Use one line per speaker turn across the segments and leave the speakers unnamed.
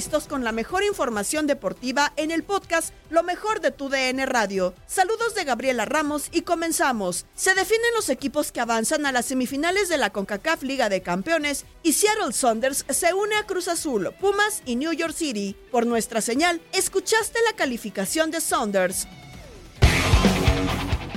Listos con la mejor información deportiva en el podcast Lo mejor de tu DN Radio. Saludos de Gabriela Ramos y comenzamos. Se definen los equipos que avanzan a las semifinales de la CONCACAF Liga de Campeones y Seattle Saunders se une a Cruz Azul, Pumas y New York City. Por nuestra señal, escuchaste la calificación de Saunders.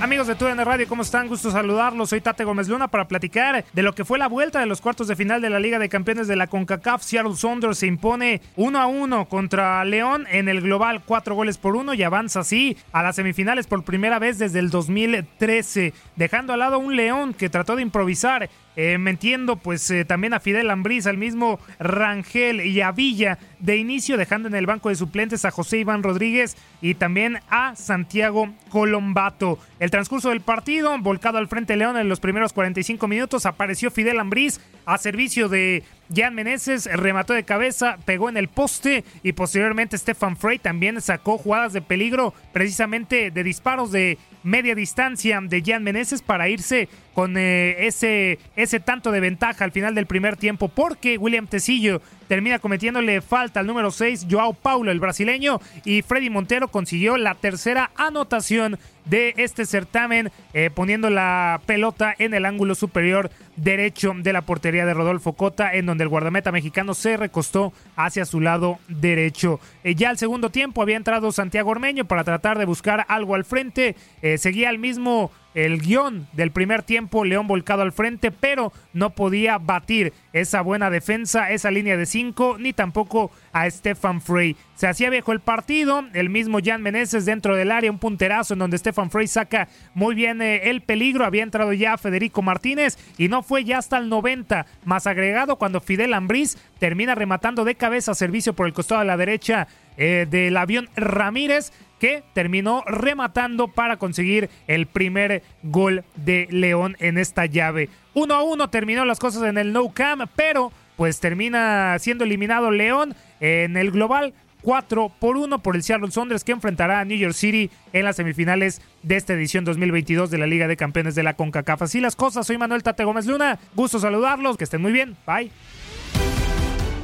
Amigos de TUDN Radio, ¿cómo están? Gusto saludarlos. Soy Tate Gómez Luna para platicar de lo que fue la vuelta de los cuartos de final de la Liga de Campeones de la CONCACAF. Seattle Saunders se impone 1 a 1 contra León en el global 4 goles por 1 y avanza así a las semifinales por primera vez desde el 2013, dejando al lado un León que trató de improvisar eh, metiendo pues eh, también a Fidel Ambriz, al mismo Rangel y a Villa de inicio, dejando en el banco de suplentes a José Iván Rodríguez y también a Santiago Colombato. El transcurso del partido, volcado al frente León en los primeros 45 minutos, apareció Fidel Ambriz a servicio de Jan Meneses, remató de cabeza, pegó en el poste y posteriormente Stefan Frey también sacó jugadas de peligro precisamente de disparos de media distancia de Jan Meneses para irse con eh, ese, ese tanto de ventaja al final del primer tiempo porque William Tecillo termina cometiéndole falta al número 6 Joao Paulo el brasileño y Freddy Montero consiguió la tercera anotación de este certamen, eh, poniendo la pelota en el ángulo superior derecho de la portería de Rodolfo Cota, en donde el guardameta mexicano se recostó hacia su lado derecho. Eh, ya al segundo tiempo había entrado Santiago Ormeño para tratar de buscar algo al frente, eh, seguía el mismo el guion del primer tiempo, León volcado al frente, pero no podía batir esa buena defensa, esa línea de cinco, ni tampoco a Stefan Frey. Se hacía viejo el partido, el mismo Jan Meneses dentro del área, un punterazo en donde Stefan Frey saca muy bien eh, el peligro, había entrado ya Federico Martínez y no fue ya hasta el 90 más agregado cuando Fidel Ambriz termina rematando de cabeza servicio por el costado de la derecha eh, del avión Ramírez que terminó rematando para conseguir el primer gol de León en esta llave. 1 a 1 terminó las cosas en el No Cam, pero pues termina siendo eliminado León en el global 4 por 1 por el Seattle Saunders que enfrentará a New York City en las semifinales de esta edición 2022 de la Liga de Campeones de la CONCACAF. Así las cosas, soy Manuel Tate Gómez Luna, gusto saludarlos, que estén muy bien, bye.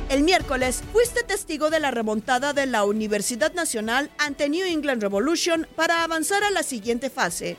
El miércoles fuiste testigo de la remontada de la Universidad Nacional ante New England Revolution para avanzar a la siguiente fase.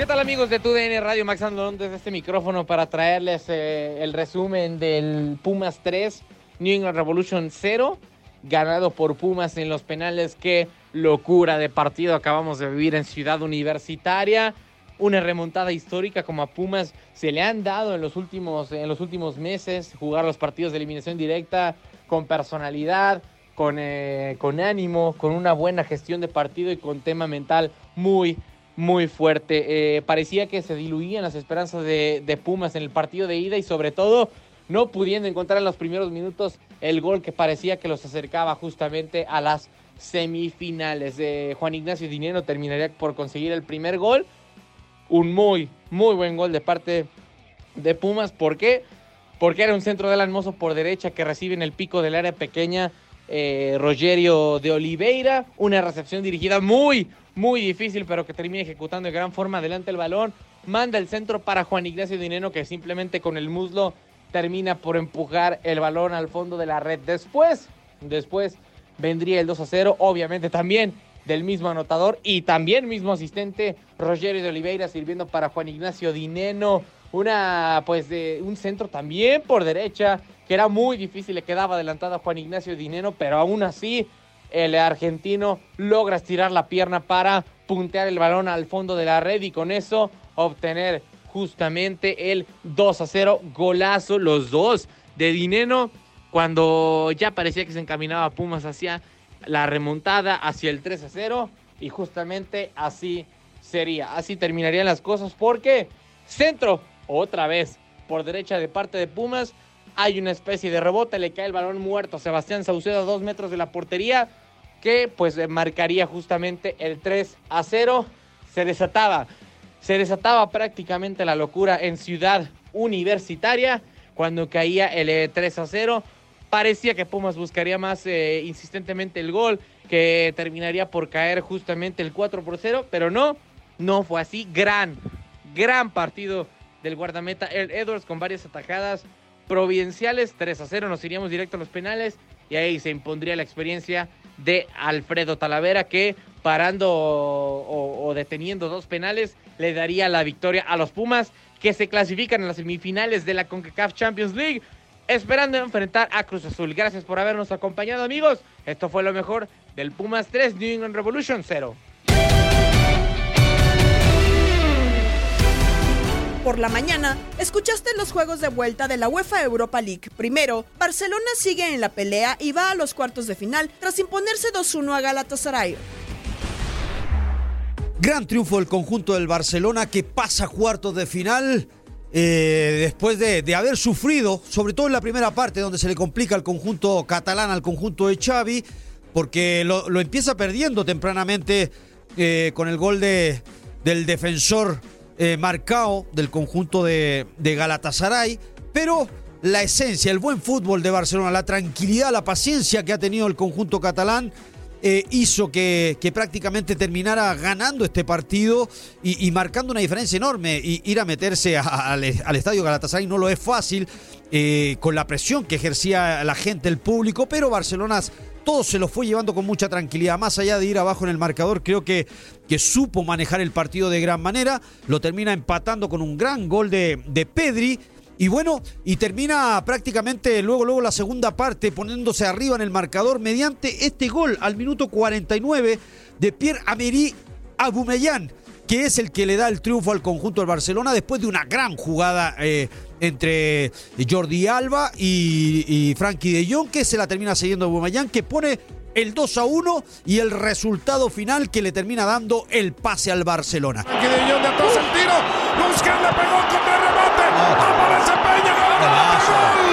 ¿Qué tal amigos de TUDN Radio Max Andalón desde este micrófono para traerles eh, el resumen del Pumas 3, New England Revolution 0, ganado por Pumas en los penales. Qué locura de partido acabamos de vivir en Ciudad Universitaria. Una remontada histórica como a Pumas se le han dado en los últimos, en los últimos meses, jugar los partidos de eliminación directa con personalidad, con, eh, con ánimo, con una buena gestión de partido y con tema mental muy, muy fuerte. Eh, parecía que se diluían las esperanzas de, de, Pumas en el partido de ida y sobre todo no pudiendo encontrar en los primeros minutos el gol que parecía que los acercaba justamente a las semifinales. Eh, Juan Ignacio Dinero terminaría por conseguir el primer gol. Un muy, muy buen gol de parte de Pumas. ¿Por qué? Porque era un centro del Almozo por derecha que recibe en el pico del área pequeña eh, Rogerio de Oliveira. Una recepción dirigida muy, muy difícil, pero que termina ejecutando de gran forma adelante el balón. Manda el centro para Juan Ignacio Dinero, que simplemente con el muslo termina por empujar el balón al fondo de la red. Después, después vendría el 2 a 0, obviamente también del mismo anotador y también mismo asistente Rogerio de Oliveira sirviendo para Juan Ignacio Dineno. Una, pues, de un centro también por derecha, que era muy difícil, le quedaba adelantado a Juan Ignacio Dineno, pero aún así el argentino logra estirar la pierna para puntear el balón al fondo de la red y con eso obtener justamente el 2 a 0, golazo, los dos de Dineno, cuando ya parecía que se encaminaba Pumas hacia la remontada, hacia el 3 a 0, y justamente así sería, así terminarían las cosas, porque centro, otra vez, por derecha de parte de Pumas, hay una especie de rebote, le cae el balón muerto a Sebastián Saucedo a dos metros de la portería, que pues marcaría justamente el 3 a 0, se desataba se desataba prácticamente la locura en Ciudad Universitaria cuando caía el 3 eh, a 0. Parecía que Pumas buscaría más eh, insistentemente el gol, que terminaría por caer justamente el 4 por 0, pero no, no fue así. Gran, gran partido del guardameta el Edwards con varias atajadas providenciales. 3 a 0, nos iríamos directo a los penales y ahí se impondría la experiencia de Alfredo Talavera que parando o, deteniendo dos penales le daría la victoria a los Pumas que se clasifican en las semifinales de la CONCACAF Champions League esperando enfrentar a Cruz Azul. Gracias por habernos acompañado amigos. Esto fue lo mejor del Pumas 3 New England Revolution 0.
Por la mañana, escuchaste los juegos de vuelta de la UEFA Europa League. Primero, Barcelona sigue en la pelea y va a los cuartos de final tras imponerse 2-1 a Galatasaray.
Gran triunfo del conjunto del Barcelona que pasa cuartos de final. Eh, después de, haber sufrido, sobre todo en la primera parte, donde se le complica al conjunto catalán, al conjunto de Xavi, porque lo, empieza perdiendo tempranamente eh, con el gol de, del defensor eh, marcado del conjunto de, de Galatasaray, pero la esencia, el buen fútbol de Barcelona, la tranquilidad, la paciencia que ha tenido el conjunto catalán, eh, hizo que, que, prácticamente terminara ganando este partido y, marcando una diferencia enorme. Y ir a meterse al estadio Galatasaray no lo es fácil, eh, con la presión que ejercía la gente, el público, pero Barcelona todo se lo fue llevando con mucha tranquilidad. Más allá de ir abajo en el marcador, creo que, que supo manejar el partido de gran manera. Lo termina empatando con un gran gol de, de Pedri. Y bueno, y termina prácticamente luego, luego la segunda parte poniéndose arriba en el marcador mediante este gol al minuto 49 de Pierre Amery Aubameyang que es el que le da el triunfo al conjunto del Barcelona después de una gran jugada eh, entre Jordi Alba y, y Frankie de Jong, que se la termina siguiendo Bumayán, que pone el 2 a 1 y el resultado final que le termina dando el pase al Barcelona.
Frankie de Jong de atrás el tiro, Buscan, le pegó contra el remate, aparece Peña, gol, gol.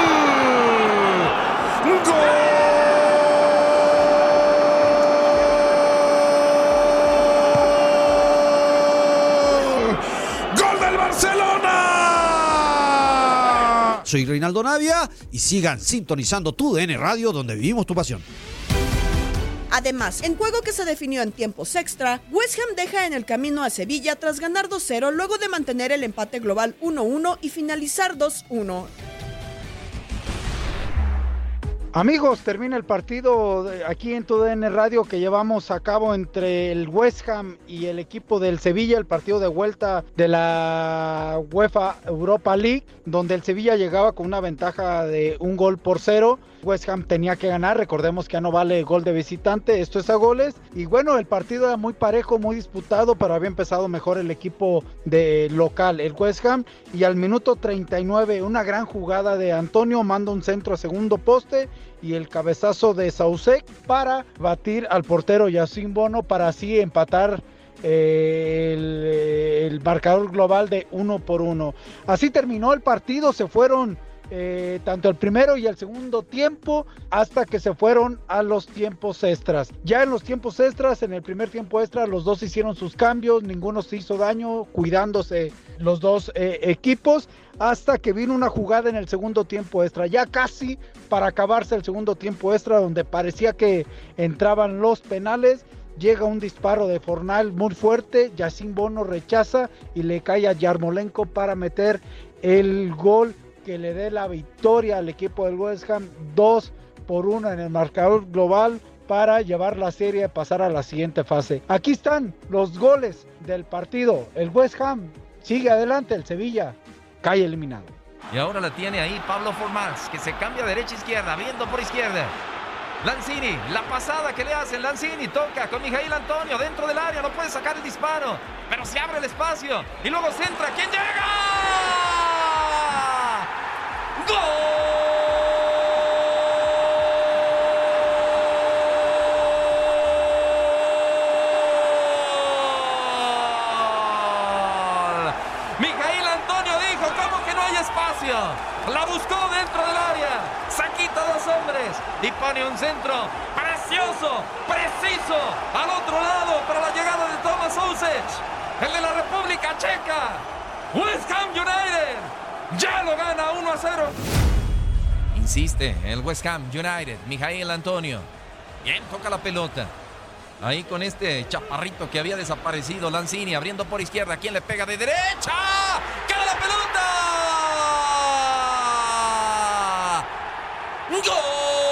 Soy Reinaldo Navia y sigan sintonizando tu DN Radio donde vivimos tu pasión.
Además, en juego que se definió en tiempos extra, West Ham deja en el camino a Sevilla tras ganar 2-0 luego de mantener el empate global 1-1 y finalizar 2-1.
Amigos, termina el partido aquí en TUDN Radio que llevamos a cabo entre el West Ham y el equipo del Sevilla, el partido de vuelta de la UEFA Europa League, donde el Sevilla llegaba con una ventaja de un gol por cero. West Ham tenía que ganar, recordemos que ya no vale gol de visitante, esto es a goles. Y bueno, el partido era muy parejo, muy disputado, pero había empezado mejor el equipo de local, el West Ham. Y al minuto 39, una gran jugada de Antonio, manda un centro a segundo poste y el cabezazo de Sausek para batir al portero Yacine Bono para así empatar eh, el, el, marcador global de uno por uno. Así terminó el partido, se fueron eh, tanto el primero y el segundo tiempo hasta que se fueron a los tiempos extras. Ya en los tiempos extras, en el primer tiempo extra, los dos hicieron sus cambios, ninguno se hizo daño, cuidándose los dos eh, equipos, hasta que vino una jugada en el segundo tiempo extra, ya casi para acabarse el segundo tiempo extra, donde parecía que entraban los penales. Llega un disparo de Fornal muy fuerte, Yacine Bono rechaza y le cae a Yarmolenko para meter el gol que le dé la victoria al equipo del West Ham 2 por 1 en el marcador global para llevar la serie y pasar a la siguiente fase. Aquí están los goles del partido. El West Ham sigue adelante, el Sevilla cae eliminado.
Y ahora la tiene ahí Pablo Formals, que se cambia derecha izquierda, viendo por izquierda. Lanzini, la pasada que le hacen, Lanzini toca con Mijail Antonio dentro del área, no puede sacar el disparo, pero se abre el espacio y luego centra, ¿quién llega? La buscó dentro del área. Saquita dos hombres. Y pone un centro precioso, preciso, al otro lado para la llegada de Thomas Ousic, el de la República Checa. West Ham United ya lo gana 1 a 0. Insiste el West Ham United, Mijail Antonio. Bien, toca la pelota. Ahí con este chaparrito que había desaparecido, Lanzini abriendo por izquierda. ¿Quién le pega de derecha? ¡Cae la pelota! ¡Gol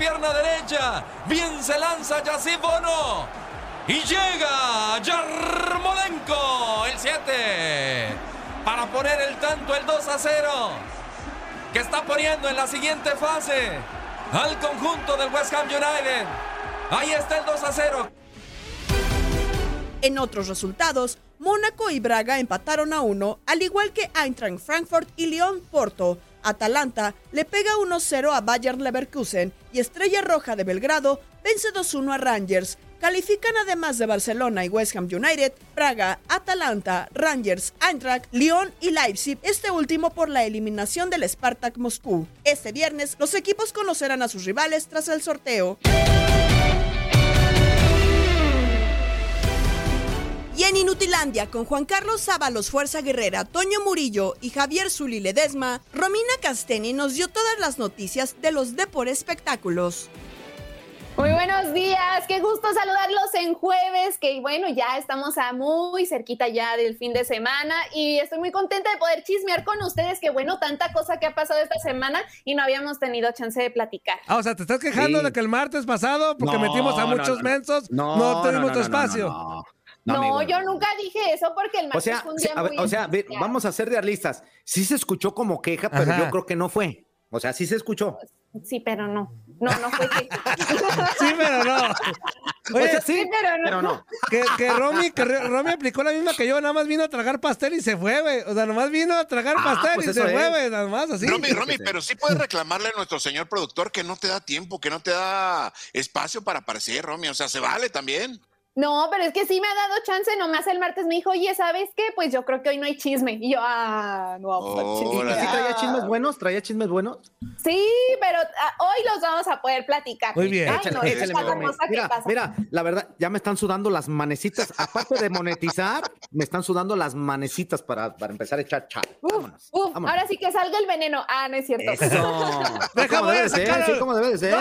pierna derecha. Bien se lanza Yacine Bono. Y llega Yarmolenko, el 7, para poner el tanto, el 2 a 0, que está poniendo en la siguiente fase al conjunto del West Ham United. Ahí está el 2 a 0.
En otros resultados, Mónaco y Braga empataron a uno, al igual que Eintracht Frankfurt y Lyon Porto. Atalanta le pega 1-0 a Bayern Leverkusen y Estrella Roja de Belgrado vence 2-1 a Rangers. Califican además de Barcelona y West Ham United, Praga, Atalanta, Rangers, Eintracht, Lyon y Leipzig, este último por la eliminación del Spartak Moscú. Este viernes, los equipos conocerán a sus rivales tras el sorteo. Y en Inutilandia, con Juan Carlos Sábalos Fuerza Guerrera, Toño Murillo y Javier Zuli Ledesma, Romina Casteni nos dio todas las noticias de los Depor Espectáculos.
Muy buenos días, qué gusto saludarlos en jueves, que bueno, ya estamos a muy cerquita ya del fin de semana y estoy muy contenta de poder chismear con ustedes, que bueno, tanta cosa que ha pasado esta semana y no habíamos tenido chance de platicar.
Ah, o sea, te estás quejando
Sí.
de que el martes pasado, porque
No,
metimos a muchos
no,
mensos,
no,
no,
no,
tu
no,
espacio.
No,
amigo.
yo nunca dije eso porque el
O
martes
sea,
fue un
sí,
día
a ver,
muy
o sea, vamos a ser realistas. Sí se escuchó como queja, pero
Ajá.
yo creo que no fue. O sea, sí se escuchó.
Sí, pero no. No, no fue que...
Sí, pero no. Oye,
O sea, sí,
pero no.
pero no.
Que, que Romy, que Romy aplicó la misma que yo, nada más vino a tragar pastel y se fue, güey. O sea, nomás vino a tragar
Ah,
pastel
pues
y se fue, güey, nada más así.
Romy, Romy, pero sí puedes reclamarle a nuestro señor productor que no te da tiempo, que no te da espacio para aparecer, Romy. O sea, se vale también.
No, pero es que sí me ha dado chance, nomás el martes me dijo, oye, ¿sabes qué? Pues yo creo que hoy no hay chisme. Y yo, ah, no vamos a
¿Y sí traía chismes buenos? ¿Traía chismes buenos?
Sí, pero ah, hoy los vamos a poder platicar.
Muy bien.
Ay,
Échale,
no,
échale,
esa es la
mi
cosa que
Mira,
pasa.
mira, la verdad, ya me están sudando las manecitas. Aparte de monetizar, me están sudando las manecitas para, para empezar a echar chat. Vámonos.
Uf,
vámonos.
ahora sí que salga el veneno. Ah, no es cierto.
Eso. ¿Cómo debe de ser? Sí, como debe de ser.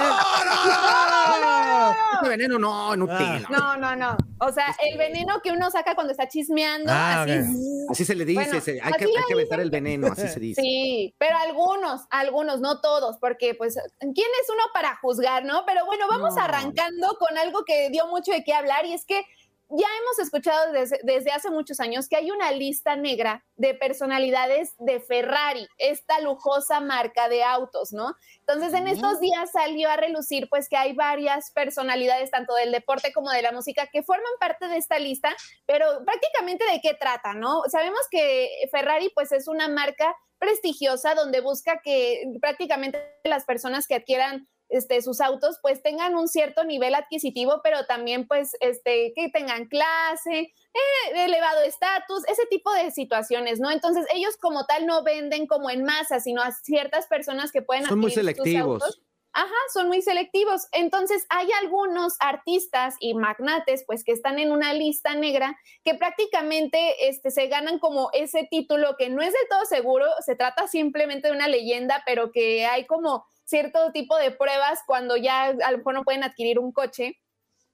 Este veneno no, inútil.
No, no, no. O sea, el veneno que uno saca cuando está chismeando,
Ah,
así.
ok. Así se le dice,
Bueno,
se- hay, que, hay que aventar el veneno, así se dice.
Sí, pero algunos, algunos, no todos, porque pues, ¿quién es uno para juzgar, no? Pero bueno, vamos
No.
arrancando con algo que dio mucho de qué hablar y es que ya hemos escuchado desde, desde hace muchos años que hay una lista negra de personalidades de Ferrari, esta lujosa marca de autos, ¿no? Entonces, en estos días salió a relucir pues que hay varias personalidades, tanto del deporte como de la música, que forman parte de esta lista, pero prácticamente de qué trata, ¿no? Sabemos que Ferrari pues es una marca prestigiosa donde busca que prácticamente las personas que adquieran este, sus autos pues tengan un cierto nivel adquisitivo, pero también pues este, que tengan clase, eh, elevado estatus, ese tipo de situaciones, ¿no? Entonces ellos como tal no venden como en masa, sino a ciertas personas que pueden
Son muy
sus
selectivos.
autos. Ajá, son muy selectivos. Entonces, hay algunos artistas y magnates, pues, que están en una lista negra que prácticamente este, se ganan como ese título que no es del todo seguro, se trata simplemente de una leyenda, pero que hay como cierto tipo de pruebas cuando ya a lo mejor no pueden adquirir un coche,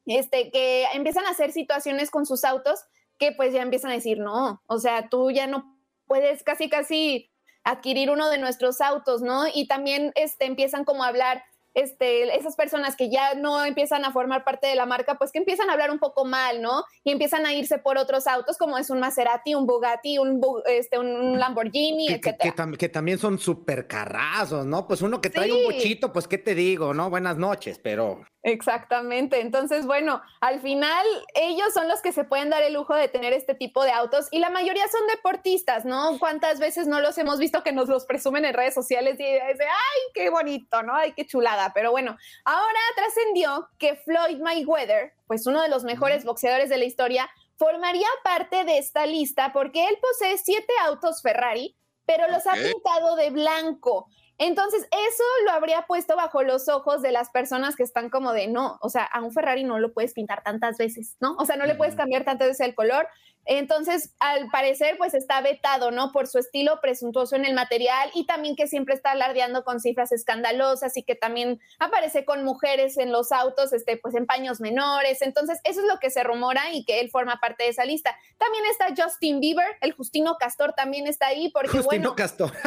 este, que empiezan a hacer situaciones con sus autos que pues ya empiezan a decir, no, o sea, tú ya no puedes casi, casi adquirir uno de nuestros autos, ¿no? Y también este, empiezan como a hablar, este, esas personas que ya no empiezan a formar parte de la marca, pues que empiezan a hablar un poco mal, ¿no? Y empiezan a irse por otros autos, como es un Maserati, un Bugatti, un, este, un Lamborghini,
Que, que-
etcétera.
que tam- que también son súper carrazos, ¿no? Pues uno que trae un bochito, pues qué te digo, ¿no? Buenas noches, pero
Exactamente. Entonces, bueno, al final ellos son los que se pueden dar el lujo de tener este tipo de autos y la mayoría son deportistas, ¿no? ¿Cuántas veces no los hemos visto que nos los presumen en redes sociales y dice, ay, qué bonito, ¿no? Ay, qué chulada. Pero bueno, ahora trascendió que Floyd Mayweather, pues uno de los mejores boxeadores de la historia, formaría parte de esta lista porque él posee siete autos Ferrari, pero los ha pintado de blanco. Entonces, eso lo habría puesto bajo los ojos de las personas que están como de no, o sea, a un Ferrari no lo puedes pintar tantas veces, ¿no? O sea, no le puedes cambiar tantas veces el color. Entonces, al parecer, pues está vetado, ¿no? Por su estilo presuntuoso en el material y también que siempre está alardeando con cifras escandalosas y que también aparece con mujeres en los autos, este, pues en paños menores. Entonces, eso es lo que se rumora y que él forma parte de esa lista. También está Justin Bieber, el Justino Castor también está ahí porque,
Justino
bueno,
Castor.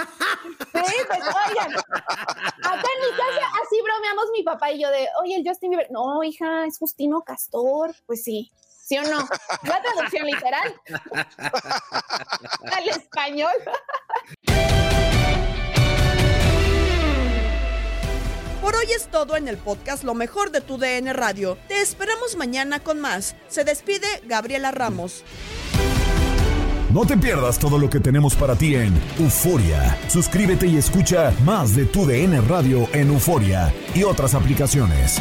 Sí, pues oigan, acá en mi casa así bromeamos mi papá y yo de, oye, el Justin Bieber, no, hija, es Justino Castor, pues sí, ¿sí o no? La traducción literal al español.
Por hoy es todo en el podcast Lo mejor de tu DN Radio. Te esperamos mañana con más. Se despide Gabriela Ramos.
No te pierdas todo lo que tenemos para ti en Euforia. Suscríbete y escucha más de tu DN Radio en Euforia y otras aplicaciones.